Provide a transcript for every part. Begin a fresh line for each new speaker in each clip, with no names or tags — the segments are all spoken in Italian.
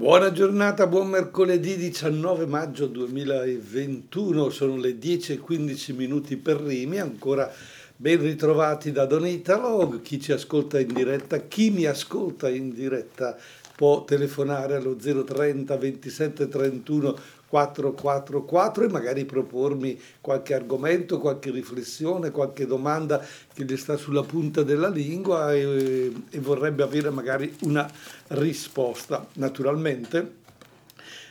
Buona giornata, buon mercoledì 19 maggio 2021, sono le 10 e 15 minuti per Rimi, ancora ben ritrovati da Don Italo, chi ci ascolta in diretta, chi mi ascolta in diretta può telefonare allo 030 27 31 444 e magari propormi qualche argomento, qualche riflessione, qualche domanda che gli sta sulla punta della lingua e, e vorrebbe avere magari una risposta. Naturalmente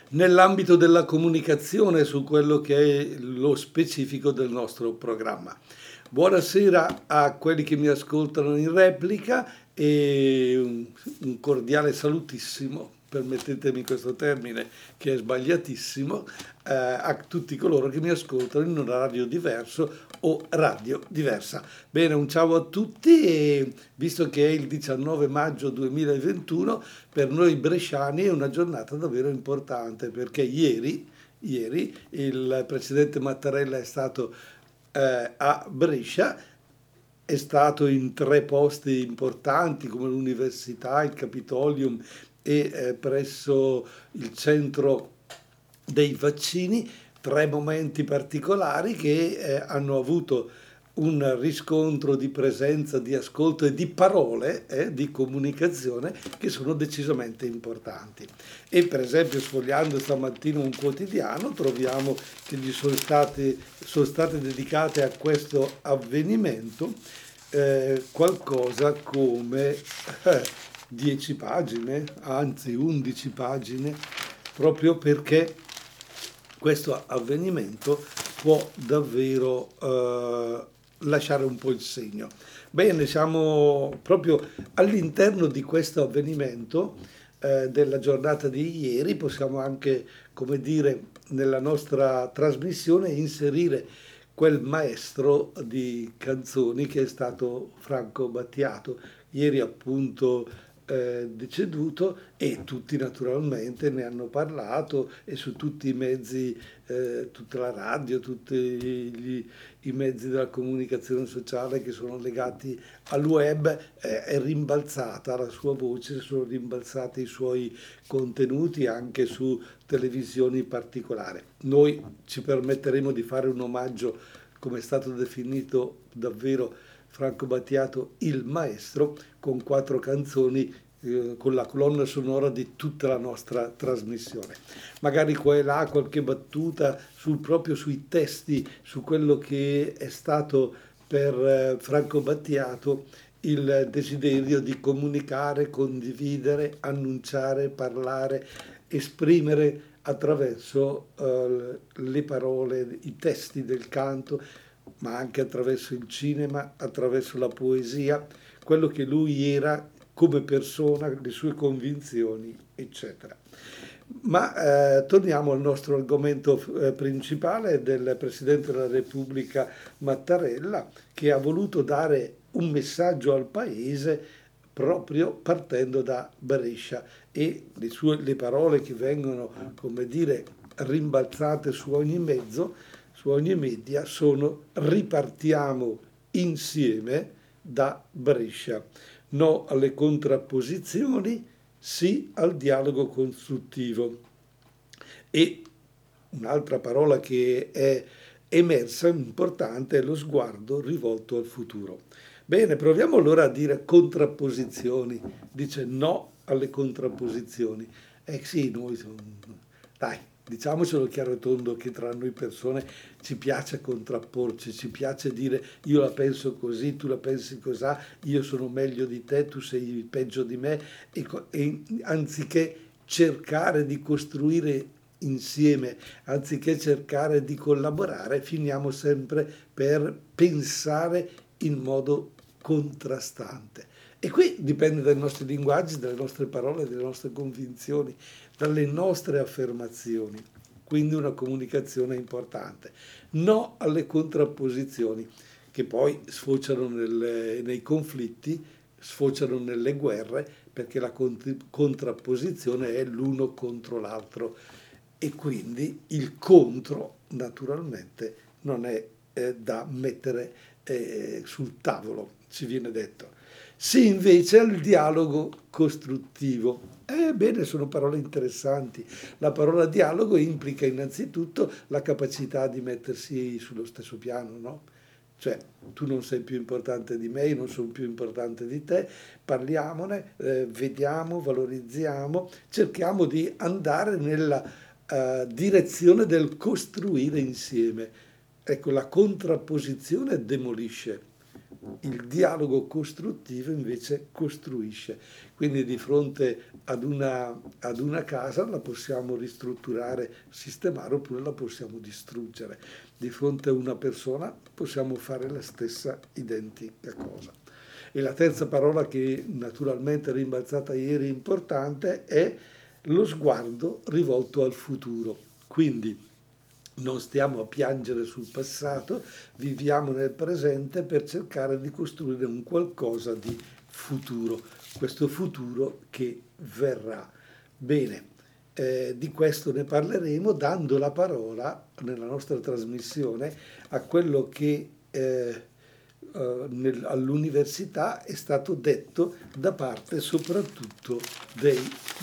nell'ambito della comunicazione su quello che è lo specifico del nostro programma. Buonasera a quelli che mi ascoltano in replica e un cordiale salutissimo permettetemi questo termine che è sbagliatissimo, eh, a tutti coloro che mi ascoltano in un radio diverso o radio diversa. Bene, un ciao a tutti e visto che è il 19 maggio 2021, per noi bresciani è una giornata davvero importante perché ieri, ieri il presidente Mattarella è stato eh, a Brescia è stato in tre posti importanti come l'università, il Capitolium e eh, presso il centro dei vaccini, tre momenti particolari che eh, hanno avuto un riscontro di presenza, di ascolto e di parole, eh, di comunicazione che sono decisamente importanti. E per esempio sfogliando stamattina un quotidiano troviamo che gli sono state, sono state dedicate a questo avvenimento eh, qualcosa come eh, 10 pagine, anzi 11 pagine, proprio perché questo avvenimento può davvero eh, lasciare un po' il segno. Bene, siamo proprio all'interno di questo avvenimento eh, della giornata di ieri, possiamo anche, come dire, nella nostra trasmissione inserire quel maestro di canzoni che è stato Franco Battiato. Ieri appunto eh, deceduto e tutti naturalmente ne hanno parlato e su tutti i mezzi, eh, tutta la radio, tutti gli, i mezzi della comunicazione sociale che sono legati al web, eh, è rimbalzata la sua voce, sono rimbalzati i suoi contenuti anche su televisioni particolari. Noi ci permetteremo di fare un omaggio, come è stato definito davvero Franco Battiato il maestro con quattro canzoni eh, con la colonna sonora di tutta la nostra trasmissione. Magari qua e là qualche battuta sul, proprio sui testi, su quello che è stato per eh, Franco Battiato il desiderio di comunicare, condividere, annunciare, parlare, esprimere attraverso uh, le parole, i testi del canto, ma anche attraverso il cinema, attraverso la poesia, quello che lui era come persona, le sue convinzioni, eccetera. Ma eh, torniamo al nostro argomento eh, principale del Presidente della Repubblica Mattarella, che ha voluto dare un messaggio al Paese proprio partendo da Brescia e le, sue, le parole che vengono, come dire, rimbalzate su ogni mezzo su ogni media sono ripartiamo insieme da Brescia. No alle contrapposizioni, sì al dialogo costruttivo. E un'altra parola che è emersa, importante, è lo sguardo rivolto al futuro. Bene, proviamo allora a dire contrapposizioni. Dice no alle contrapposizioni. Eh sì, noi siamo... Dai, diciamocelo chiaro e tondo che tra noi persone ci piace contrapporci, ci piace dire io la penso così, tu la pensi così, io sono meglio di te, tu sei peggio di me, e, e anziché cercare di costruire insieme, anziché cercare di collaborare, finiamo sempre per pensare in modo contrastante. E qui dipende dai nostri linguaggi, dalle nostre parole, dalle nostre convinzioni, dalle nostre affermazioni. Quindi una comunicazione importante. No alle contrapposizioni che poi sfociano nelle, nei conflitti, sfociano nelle guerre, perché la contrapposizione è l'uno contro l'altro e quindi il contro naturalmente non è eh, da mettere eh, sul tavolo, ci viene detto. Sì invece al dialogo costruttivo. Ebbene, sono parole interessanti. La parola dialogo implica innanzitutto la capacità di mettersi sullo stesso piano, no? Cioè, tu non sei più importante di me, io non sono più importante di te, parliamone, eh, vediamo, valorizziamo, cerchiamo di andare nella uh, direzione del costruire insieme. Ecco, la contrapposizione demolisce, il dialogo costruttivo invece costruisce. Quindi di fronte ad una, ad una casa la possiamo ristrutturare, sistemare oppure la possiamo distruggere di fronte a una persona possiamo fare la stessa identica cosa. E la terza parola che naturalmente è rimbalzata ieri importante è lo sguardo rivolto al futuro. Quindi non stiamo a piangere sul passato, viviamo nel presente per cercare di costruire un qualcosa di futuro, questo futuro che verrà. Bene, eh, di questo ne parleremo dando la parola nella nostra trasmissione a quello che eh, eh, nel, all'università è stato detto da parte soprattutto dei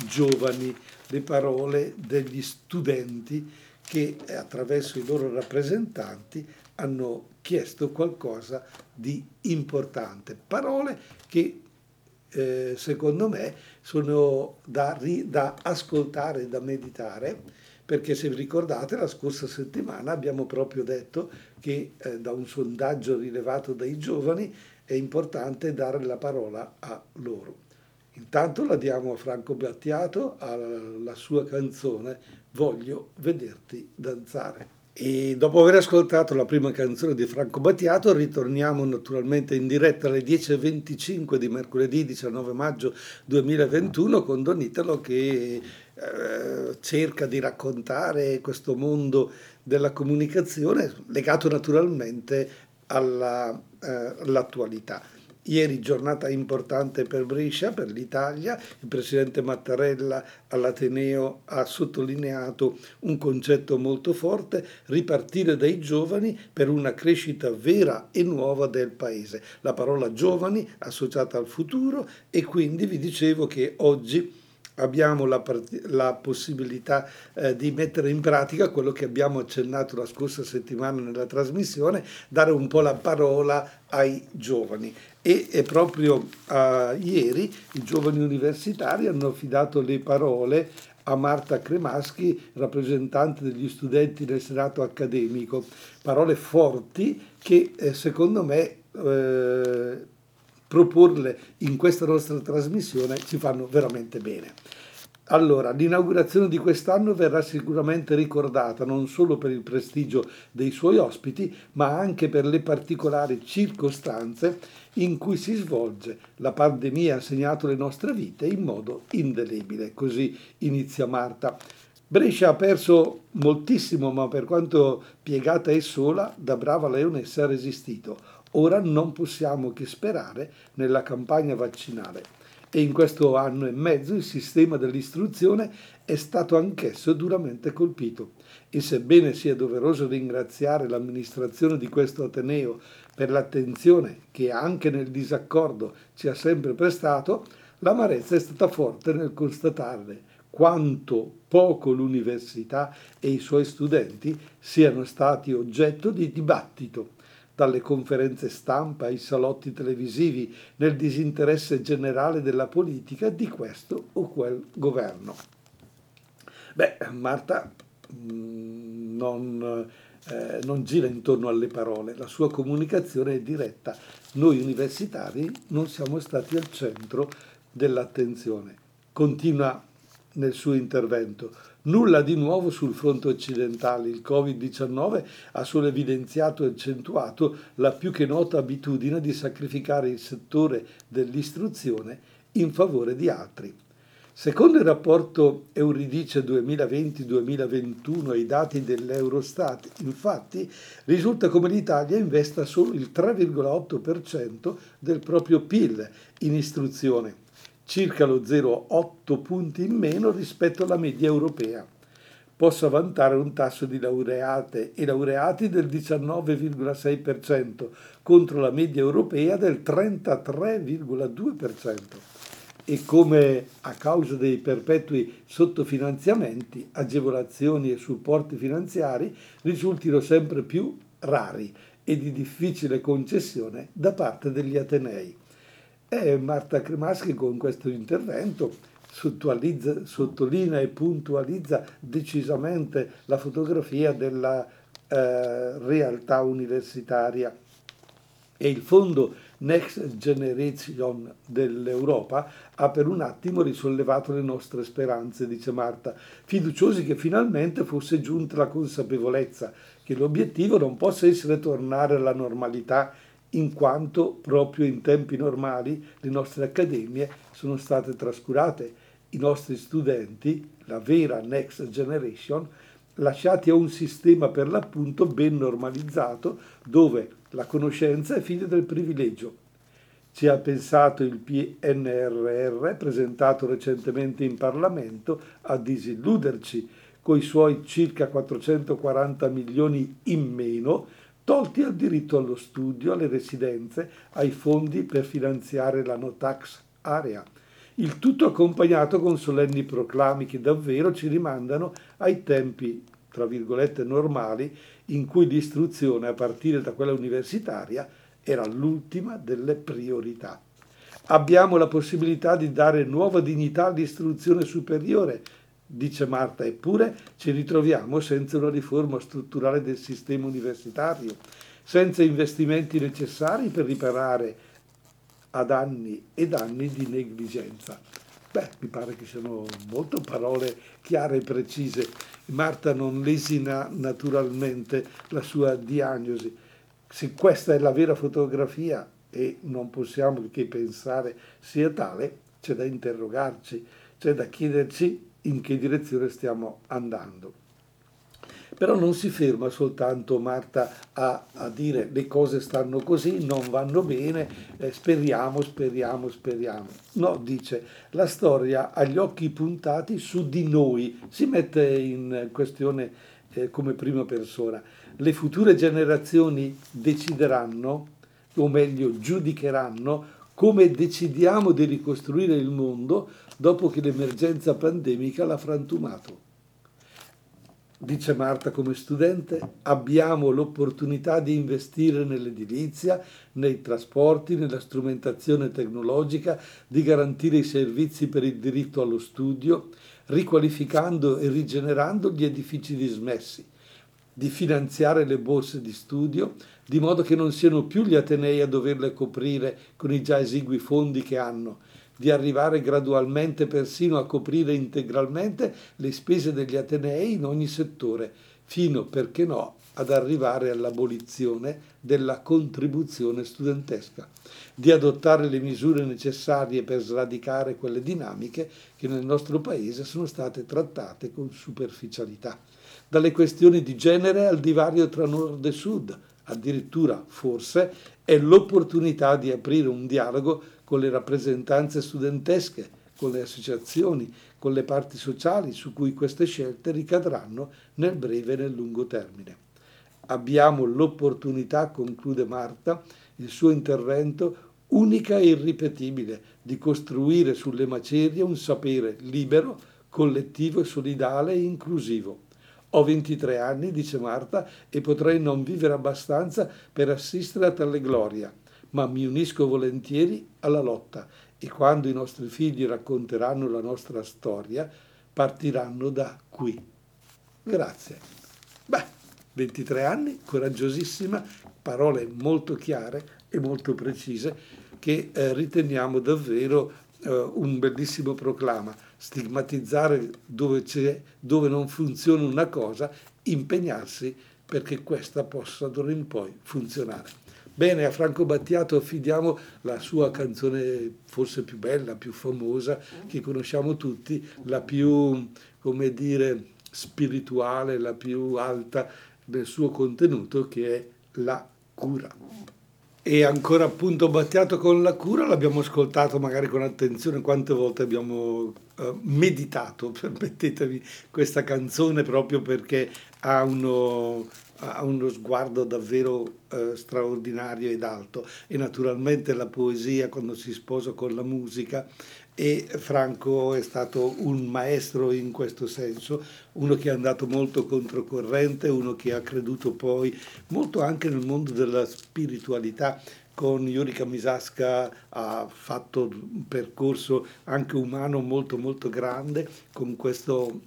giovani, le parole degli studenti che attraverso i loro rappresentanti hanno chiesto qualcosa di importante, parole che eh, secondo me sono da, da ascoltare, da meditare, perché se vi ricordate la scorsa settimana abbiamo proprio detto che eh, da un sondaggio rilevato dai giovani è importante dare la parola a loro. Intanto la diamo a Franco Battiato, alla sua canzone Voglio vederti danzare. E dopo aver ascoltato la prima canzone di Franco Battiato, ritorniamo naturalmente in diretta alle 10.25 di mercoledì 19 maggio 2021 con Don Italo che eh, cerca di raccontare questo mondo della comunicazione legato naturalmente alla, eh, all'attualità. Ieri giornata importante per Brescia, per l'Italia, il presidente Mattarella all'Ateneo ha sottolineato un concetto molto forte, ripartire dai giovani per una crescita vera e nuova del paese. La parola giovani associata al futuro e quindi vi dicevo che oggi abbiamo la, la possibilità eh, di mettere in pratica quello che abbiamo accennato la scorsa settimana nella trasmissione, dare un po' la parola ai giovani. E, proprio uh, ieri i giovani universitari hanno affidato le parole a Marta Cremaschi, rappresentante degli studenti del Senato accademico. Parole forti che eh, secondo me eh, proporle in questa nostra trasmissione ci fanno veramente bene. Allora, l'inaugurazione di quest'anno verrà sicuramente ricordata non solo per il prestigio dei suoi ospiti, ma anche per le particolari circostanze in cui si svolge. La pandemia ha segnato le nostre vite in modo indelebile. Così inizia Marta. Brescia ha perso moltissimo, ma per quanto piegata e sola, da brava leonessa ha resistito. Ora non possiamo che sperare nella campagna vaccinale e in questo anno e mezzo il sistema dell'istruzione è stato anch'esso duramente colpito. E sebbene sia doveroso ringraziare l'amministrazione di questo Ateneo per l'attenzione che anche nel disaccordo ci ha sempre prestato, l'amarezza è stata forte nel constatare quanto poco l'università e i suoi studenti siano stati oggetto di dibattito dalle conferenze stampa ai salotti televisivi, nel disinteresse generale della politica di questo o quel governo. Beh, Marta mm, non, eh, non gira intorno alle parole, la sua comunicazione è diretta. Noi universitari non siamo stati al centro dell'attenzione. Continua nel suo intervento. Nulla di nuovo sul fronte occidentale. Il Covid-19 ha solo evidenziato e accentuato la più che nota abitudine di sacrificare il settore dell'istruzione in favore di altri. Secondo il rapporto Euridice 2020-2021 e i dati dell'Eurostat, infatti, risulta come l'Italia investa solo il 3,8% del proprio PIL in istruzione circa lo 0,8 punti in meno rispetto alla media europea. Possa vantare un tasso di laureate e laureati del 19,6% contro la media europea del 33,2%. e come a causa dei perpetui sottofinanziamenti, agevolazioni e supporti finanziari risultino sempre più rari e di difficile concessione da parte degli Atenei. E Marta Cremaschi con questo intervento sottolinea e puntualizza decisamente la fotografia della eh, realtà universitaria. E il fondo Next Generation dell'Europa ha per un attimo risollevato le nostre speranze, dice Marta, fiduciosi che finalmente fosse giunta la consapevolezza che l'obiettivo non possa essere tornare alla normalità in quanto proprio in tempi normali le nostre accademie sono state trascurate, i nostri studenti, la vera Next Generation, lasciati a un sistema per l'appunto ben normalizzato dove la conoscenza è figlia del privilegio. Ci ha pensato il PNRR, presentato recentemente in Parlamento, a disilluderci coi suoi circa 440 milioni in meno, tolti al diritto allo studio, alle residenze, ai fondi per finanziare la no tax area. Il tutto accompagnato con solenni proclami che davvero ci rimandano ai tempi, tra virgolette, normali in cui l'istruzione, a partire da quella universitaria, era l'ultima delle priorità. Abbiamo la possibilità di dare nuova dignità all'istruzione superiore, dice Marta, eppure ci ritroviamo senza una riforma strutturale del sistema universitario, senza investimenti necessari per riparare ad anni ed anni di negligenza. Beh, mi pare che siano molto parole chiare e precise. Marta non lesina naturalmente la sua diagnosi. Se questa è la vera fotografia e non possiamo che pensare sia tale, c'è da interrogarci, c'è da chiederci in che direzione stiamo andando. Però non si ferma soltanto Marta a, a dire le cose stanno così, non vanno bene, eh, speriamo, speriamo, speriamo. No, dice, la storia ha gli occhi puntati su di noi, si mette in questione eh, come prima persona. Le future generazioni decideranno, o meglio giudicheranno, come decidiamo di ricostruire il mondo dopo che l'emergenza pandemica l'ha frantumato. Dice Marta come studente, abbiamo l'opportunità di investire nell'edilizia, nei trasporti, nella strumentazione tecnologica, di garantire i servizi per il diritto allo studio, riqualificando e rigenerando gli edifici dismessi, di finanziare le borse di studio, di modo che non siano più gli Atenei a doverle coprire con i già esigui fondi che hanno, di arrivare gradualmente persino a coprire integralmente le spese degli Atenei in ogni settore, fino, perché no, ad arrivare all'abolizione della contribuzione studentesca, di adottare le misure necessarie per sradicare quelle dinamiche che nel nostro Paese sono state trattate con superficialità, dalle questioni di genere al divario tra nord e sud, addirittura, forse, è l'opportunità di aprire un dialogo con le rappresentanze studentesche, con le associazioni, con le parti sociali su cui queste scelte ricadranno nel breve e nel lungo termine. Abbiamo l'opportunità, conclude Marta, il suo intervento unica e irripetibile di costruire sulle macerie un sapere libero, collettivo e solidale e inclusivo. Ho 23 anni, dice Marta, e potrei non vivere abbastanza per assistere a tale gloria ma mi unisco volentieri alla lotta e quando i nostri figli racconteranno la nostra storia, partiranno da qui. Grazie. Beh, 23 anni, coraggiosissima, parole molto chiare e molto precise che eh, riteniamo davvero eh, un bellissimo proclama. Stigmatizzare dove, dove non funziona una cosa, impegnarsi perché questa possa d'ora in poi funzionare. Bene, a Franco Battiato affidiamo la sua canzone forse più bella, più famosa, che conosciamo tutti, la più, come dire, spirituale, la più alta del suo contenuto, che è La cura. E ancora appunto Battiato con la cura, l'abbiamo ascoltato magari con attenzione quante volte abbiamo meditato, permettetemi, questa canzone proprio perché ha uno, ha uno sguardo davvero eh, straordinario ed alto e naturalmente la poesia quando si sposa con la musica e Franco è stato un maestro in questo senso, uno che è andato molto controcorrente, uno che ha creduto poi molto anche nel mondo della spiritualità. Con Yurika Misaska ha fatto un percorso anche umano molto molto grande con questo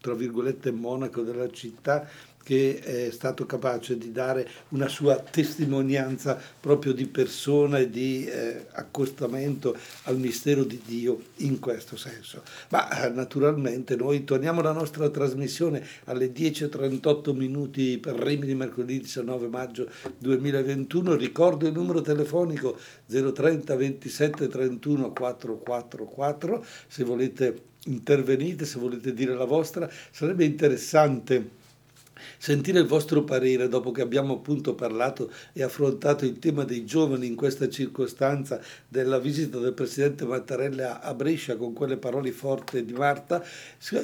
tra virgolette monaco della città che è stato capace di dare una sua testimonianza proprio di persona e di eh, accostamento al mistero di Dio in questo senso. Ma eh, naturalmente noi torniamo alla nostra trasmissione alle 10.38 minuti per Rimini mercoledì 19 maggio 2021. Ricordo il numero telefonico 030 27 31 444 se volete intervenite, se volete dire la vostra, sarebbe interessante sentire il vostro parere dopo che abbiamo appunto parlato e affrontato il tema dei giovani in questa circostanza della visita del Presidente Mattarella a Brescia con quelle parole forti di Marta,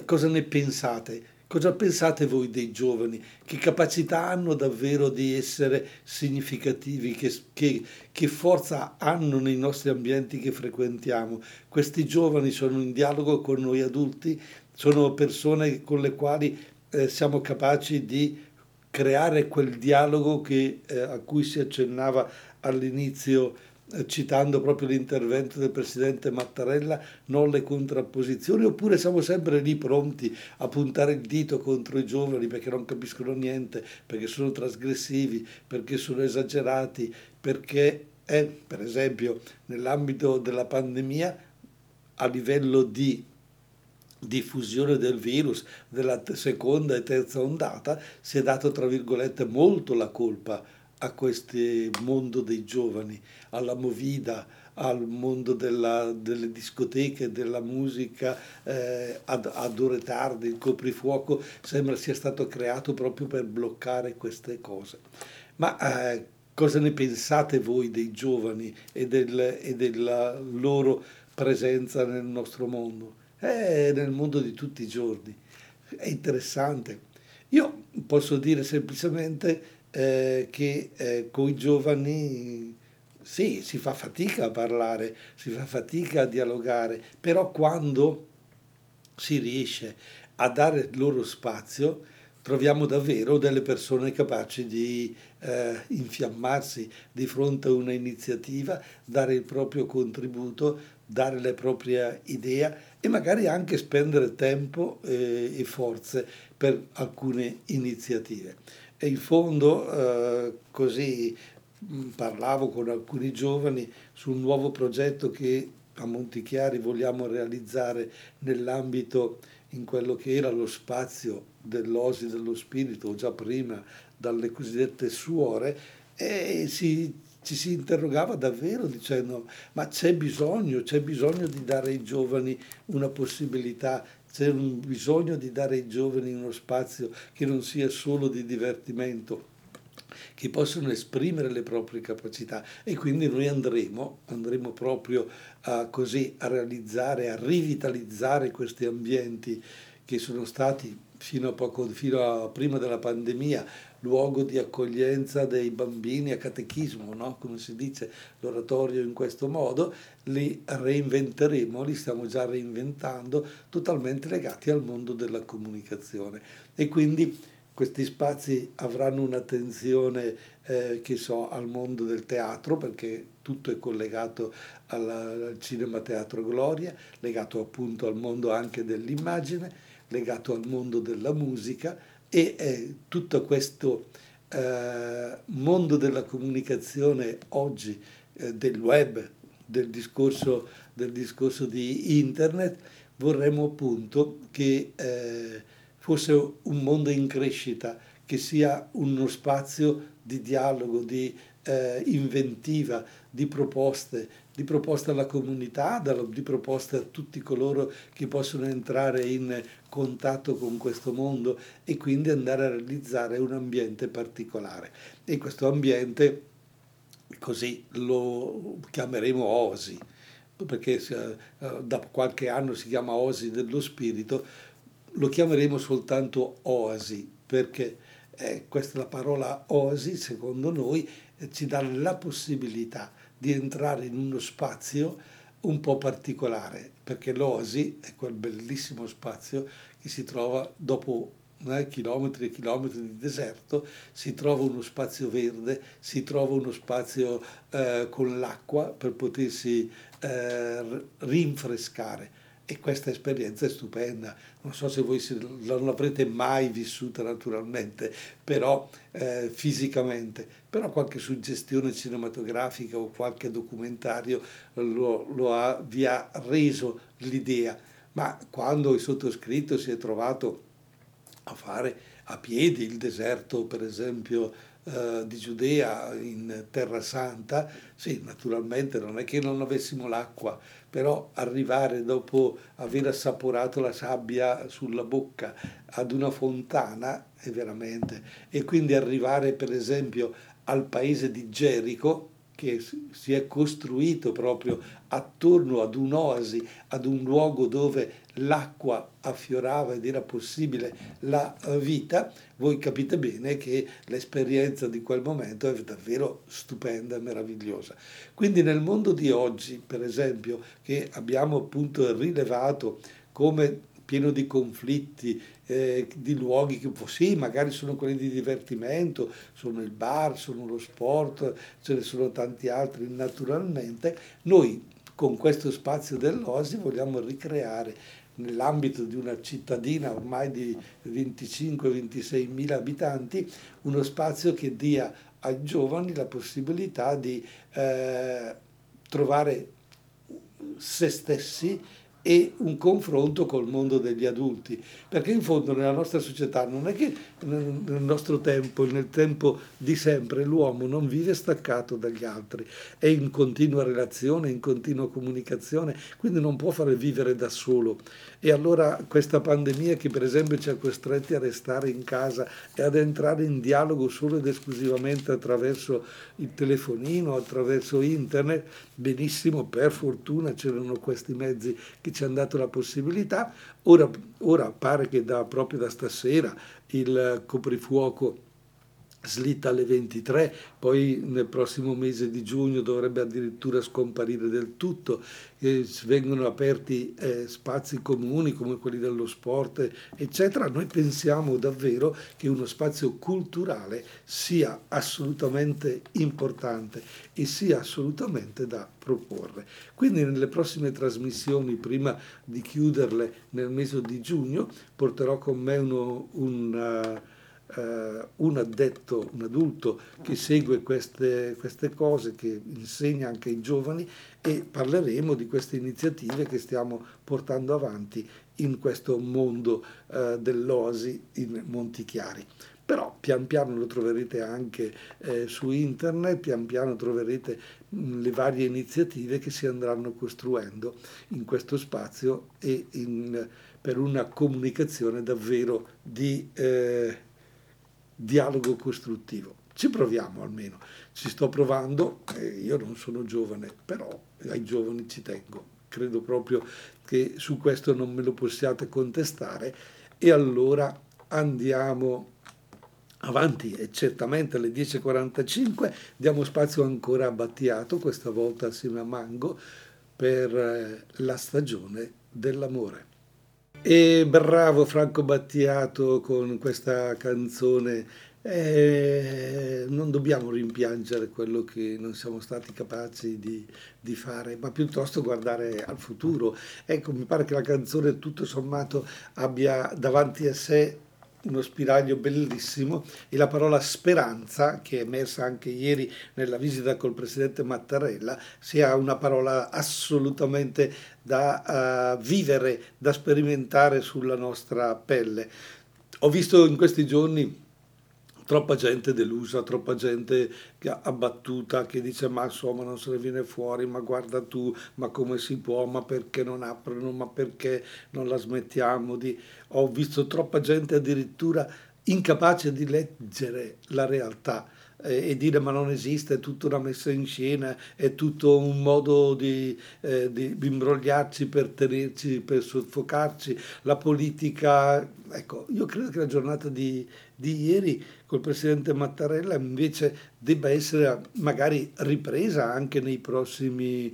cosa ne pensate? Cosa pensate voi dei giovani? Che capacità hanno davvero di essere significativi? Che, che, che, forza hanno nei nostri ambienti che frequentiamo? Questi giovani sono in dialogo con noi adulti? Sono persone con le quali eh, siamo capaci di creare quel dialogo che, eh, a cui si accennava all'inizio citando proprio l'intervento del Presidente Mattarella, non le contrapposizioni, oppure siamo sempre lì pronti a puntare il dito contro i giovani perché non capiscono niente, perché sono trasgressivi, perché sono esagerati, perché è, per esempio, nell'ambito della pandemia, a livello di diffusione del virus della seconda e terza ondata si è dato tra virgolette molto la colpa a questo mondo dei giovani, alla movida, al mondo della, delle discoteche, della musica eh, ad, ad, ore tarde, il coprifuoco sembra sia stato creato proprio per bloccare queste cose. Ma eh, cosa ne pensate voi dei giovani e, del, e della loro presenza nel nostro mondo? è nel mondo di tutti i giorni. È interessante. Io posso dire semplicemente eh, che eh, con i giovani sì, si fa fatica a parlare, si fa fatica a dialogare, però quando si riesce a dare loro spazio, troviamo davvero delle persone capaci di eh, infiammarsi di fronte a una iniziativa, dare il proprio contributo, dare la propria idea e magari anche spendere tempo eh, e forze per alcune iniziative. E in fondo eh, così mm, parlavo con alcuni giovani su un nuovo progetto che a Montichiari vogliamo realizzare nell'ambito in quello che era lo spazio dell'osi dello spirito, già prima dalle cosiddette suore, e si, ci si interrogava davvero dicendo ma c'è bisogno, c'è bisogno di dare ai giovani una possibilità, c'è un bisogno di dare ai giovani uno spazio che non sia solo di divertimento che possono esprimere le proprie capacità. E quindi noi andremo, andremo proprio a, così, a realizzare, a rivitalizzare questi ambienti che sono stati fino a, poco, fino a prima della pandemia luogo di accoglienza dei bambini a catechismo, no? come si dice l'oratorio in questo modo, li reinventeremo, li stiamo già reinventando, totalmente legati al mondo della comunicazione. E quindi questi spazi avranno un'attenzione eh, che so, al mondo del teatro, perché tutto è collegato alla, al cinema teatro Gloria, legato appunto al mondo anche dell'immagine, legato al mondo della musica e eh, tutto questo eh, mondo della comunicazione oggi, eh, del web, del discorso, del discorso di internet, vorremmo appunto che eh, fosse un mondo in crescita, che sia uno spazio di dialogo, di eh, inventiva, di proposte, di proposte alla comunità, di proposte a tutti coloro che possono entrare in contatto con questo mondo e quindi andare a realizzare un ambiente particolare. E questo ambiente, così lo chiameremo OSI, perché eh, da qualche anno si chiama OSI dello spirito, lo chiameremo soltanto OASI, perché eh, questa la parola OASI, secondo noi, eh, ci dà la possibilità di entrare in uno spazio un po' particolare, perché l'Oasi è quel bellissimo spazio che si trova dopo eh, chilometri e chilometri di deserto, si trova uno spazio verde, si trova uno spazio eh, con l'acqua per potersi eh, rinfrescare e questa esperienza è stupenda. Non so se voi non l'avrete mai vissuta naturalmente, però eh, fisicamente, però qualche suggestione cinematografica o qualche documentario lo, lo ha, vi ha reso l'idea. Ma quando il sottoscritto si è trovato a fare a piedi il deserto, per esempio, eh, di Giudea in Terra Santa, sì, naturalmente non è che non avessimo l'acqua, però arrivare dopo aver assaporato la sabbia sulla bocca ad una fontana è veramente... E quindi arrivare per esempio al paese di Gerico, che si è costruito proprio attorno ad un'oasi, ad un luogo dove l'acqua affiorava ed era possibile la vita, voi capite bene che l'esperienza di quel momento è davvero stupenda e meravigliosa. Quindi nel mondo di oggi, per esempio, che abbiamo appunto rilevato come pieno di conflitti, eh, di luoghi che sì, magari sono quelli di divertimento, sono il bar, sono lo sport, ce ne sono tanti altri naturalmente, noi con questo spazio dell'Osi vogliamo ricreare nell'ambito di una cittadina ormai di 25-26 mila abitanti, uno spazio che dia ai giovani la possibilità di eh, trovare se stessi e un confronto col mondo degli adulti, perché in fondo nella nostra società non è che nel nostro tempo, nel tempo di sempre, l'uomo non vive staccato dagli altri, è in continua relazione, in continua comunicazione, quindi non può fare vivere da solo. E allora questa pandemia che per esempio ci ha costretti a restare in casa e ad entrare in dialogo solo ed esclusivamente attraverso il telefonino, attraverso internet, benissimo, per fortuna c'erano questi mezzi che ci hanno dato la possibilità. Ora, ora pare che da, proprio da stasera il coprifuoco slitta alle 23, poi nel prossimo mese di giugno dovrebbe addirittura scomparire del tutto, eh, vengono aperti eh, spazi comuni come quelli dello sport, eccetera. Noi pensiamo davvero che uno spazio culturale sia assolutamente importante e sia assolutamente da proporre. Quindi nelle prossime trasmissioni, prima di chiuderle nel mese di giugno, porterò con me uno, un eh, un addetto, un adulto che segue queste, queste cose, che insegna anche ai giovani e parleremo di queste iniziative che stiamo portando avanti in questo mondo eh, dell'oasi in Montichiari. Però pian piano lo troverete anche eh, su internet, pian piano troverete mh, le varie iniziative che si andranno costruendo in questo spazio e in, per una comunicazione davvero di eh, dialogo costruttivo. Ci proviamo almeno, ci sto provando, eh, io non sono giovane, però ai giovani ci tengo, credo proprio che su questo non me lo possiate contestare. E allora andiamo avanti. E certamente alle 10.45 diamo spazio ancora a Battiato, questa volta assieme a Mango, per eh, la stagione dell'amore. E bravo Franco Battiato con questa canzone. Eh, non dobbiamo rimpiangere quello che non siamo stati capaci di, di, fare, ma piuttosto guardare al futuro. Ecco, mi pare che la canzone tutto sommato abbia davanti a sé uno spiraglio bellissimo e la parola speranza, che è emersa anche ieri nella visita col presidente Mattarella, sia una parola assolutamente da uh, vivere, da sperimentare sulla nostra pelle. Ho visto in questi giorni troppa gente delusa, troppa gente abbattuta che dice ma insomma non se ne viene fuori, ma guarda tu, ma come si può, ma perché non aprono, ma perché non la smettiamo di... Ho visto troppa gente addirittura incapace di leggere la realtà eh, e dire ma non esiste, è tutta una messa in scena, è tutto un modo di, eh, di imbrogliarci per tenerci, per soffocarci, la politica, ecco, io credo che la giornata di, di ieri col presidente Mattarella invece debba essere magari ripresa anche nei prossimi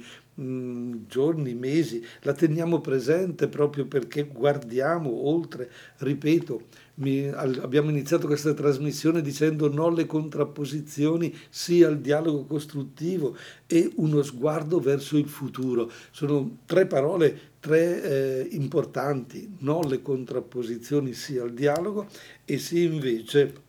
giorni, mesi, la teniamo presente proprio perché guardiamo oltre, ripeto, mi, abbiamo iniziato questa trasmissione dicendo no alle contrapposizioni, sì al dialogo costruttivo e uno sguardo verso il futuro. Sono tre parole, tre eh, importanti, no alle contrapposizioni, sì al dialogo e sì invece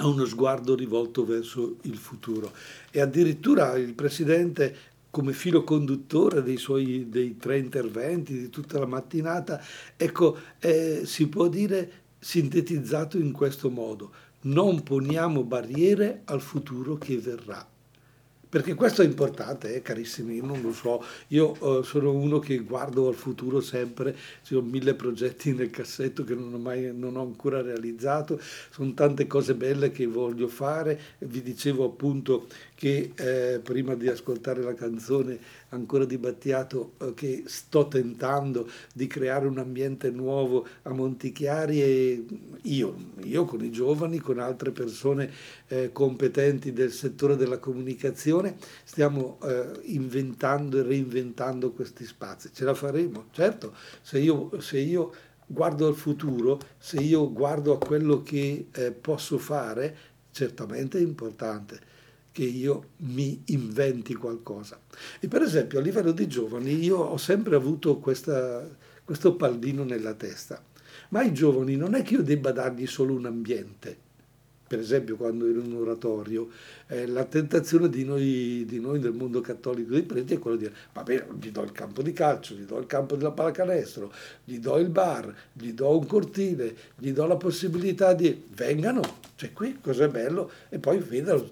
a uno sguardo rivolto verso il futuro. E addirittura il Presidente come filo conduttore dei suoi dei tre interventi di tutta la mattinata, ecco, eh, si può dire sintetizzato in questo modo, non poniamo barriere al futuro che verrà. Perché questo è importante, eh, carissimi, non lo so, io uh, sono uno che guardo al futuro sempre, ci ho mille progetti nel cassetto che non ho, mai, non ho ancora realizzato, sono tante cose belle che voglio fare, vi dicevo appunto che eh, prima di ascoltare la canzone ancora di Battiato eh, che sto tentando di creare un ambiente nuovo a Montichiari e io, io con i giovani, con altre persone eh, competenti del settore della comunicazione, stiamo eh, inventando e reinventando questi spazi. Ce la faremo, certo, se io, se io guardo al futuro, se io guardo a quello che eh, posso fare, certamente è importante che io mi inventi qualcosa. E per esempio a livello di giovani io ho sempre avuto questa, questo pallino nella testa, ma ai giovani non è che io debba dargli solo un ambiente. Per esempio quando ero in un oratorio, eh, la tentazione di noi, di noi, del mondo cattolico dei preti è quella di dire, va bene, gli do il campo di calcio, gli do il campo della pallacanestro, gli do il bar, gli do un cortile, gli do la possibilità di, vengano, cioè qui cos'è bello, e poi vedano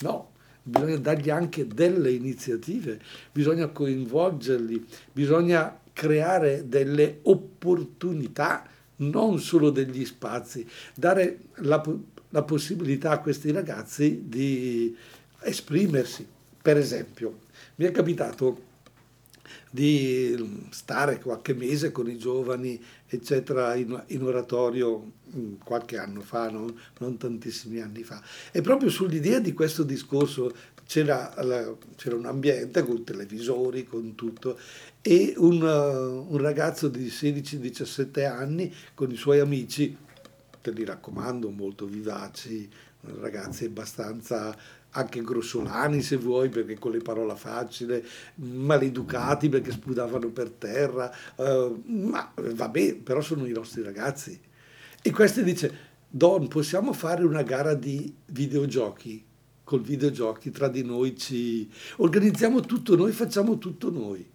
No, bisogna dargli anche delle iniziative, bisogna coinvolgerli, bisogna creare delle opportunità, non solo degli spazi, dare la, la possibilità a questi ragazzi di esprimersi. Per esempio, mi è capitato di stare qualche mese con i giovani, eccetera, in, in oratorio mm, qualche anno fa, non, non, tantissimi anni fa. E proprio sull'idea di questo discorso c'era, c'era un ambiente con televisori, con tutto, e un, uh, un ragazzo di 16-17 anni con i suoi amici, te li raccomando, molto vivaci, ragazzi abbastanza anche grossolani se vuoi, perché con le parole facili, maleducati perché spudavano per terra, uh, ma vabbè, però sono i nostri ragazzi. E questo dice, Don, possiamo fare una gara di videogiochi? Col videogiochi tra di noi ci organizziamo tutto noi, facciamo tutto noi.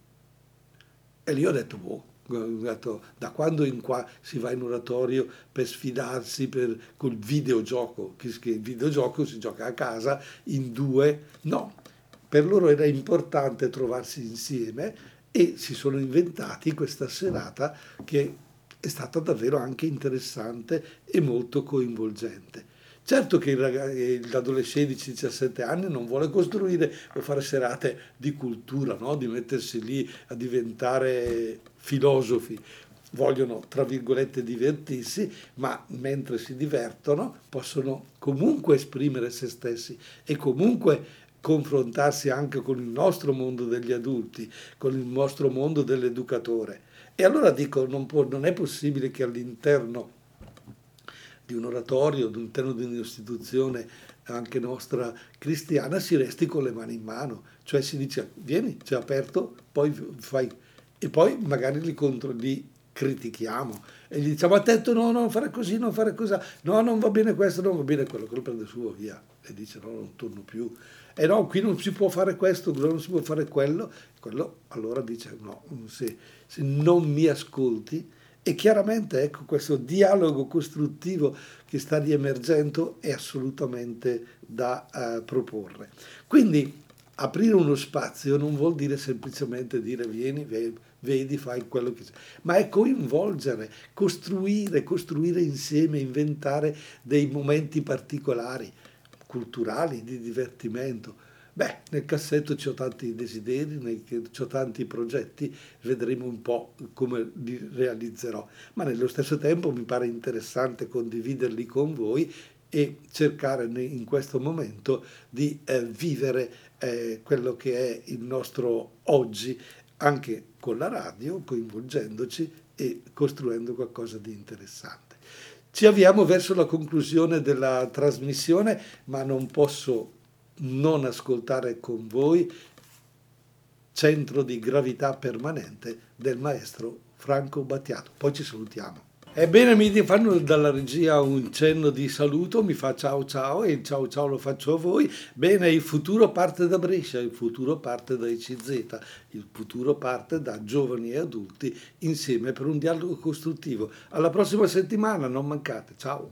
E lì ho detto, boh, da quando in qua si va in oratorio per sfidarsi per, col videogioco, che il videogioco si gioca a casa in due, no, per loro era importante trovarsi insieme e si sono inventati questa serata che è stata davvero anche interessante e molto coinvolgente. Certo che l'adolescente di 17 anni non vuole costruire o fare serate di cultura, no? di mettersi lì a diventare filosofi. Vogliono, tra virgolette, divertirsi, ma mentre si divertono possono comunque esprimere se stessi e comunque confrontarsi anche con il nostro mondo degli adulti, con il nostro mondo dell'educatore. E allora dico, non, può, non è possibile che all'interno di un oratorio, all'interno di un'istituzione anche nostra cristiana, si resti con le mani in mano, cioè si dice vieni, c'è aperto, poi fai, e poi magari li, contro, li critichiamo. E gli diciamo attento no, non fare così, non fare così, no, non va bene questo, non va bene quello, quello prende su via. E dice no, non torno più. E no, qui non si può fare questo, non si può fare quello, quello allora dice no, se, se non mi ascolti, e chiaramente ecco, questo dialogo costruttivo che sta riemergendo è assolutamente da uh, proporre. Quindi aprire uno spazio non vuol dire semplicemente dire vieni, vedi, fai quello che c'è, ma è coinvolgere, costruire, costruire insieme, inventare dei momenti particolari, culturali, di divertimento Beh, nel cassetto ho tanti desideri, ho tanti progetti, vedremo un po' come li realizzerò, ma nello stesso tempo mi pare interessante condividerli con voi e cercare in questo momento di eh, vivere eh, quello che è il nostro oggi anche con la radio, coinvolgendoci e costruendo qualcosa di interessante. Ci avviamo verso la conclusione della trasmissione, ma non posso non ascoltare con voi Centro di gravità permanente del maestro Franco Battiato. Poi ci salutiamo. Ebbene, mi fanno dalla regia un cenno di saluto, mi fa ciao ciao e il ciao ciao lo faccio a voi. Bene, il futuro parte da Brescia, il futuro parte da ICZ, il futuro parte da giovani e adulti insieme per un dialogo costruttivo. Alla prossima settimana, non mancate, ciao.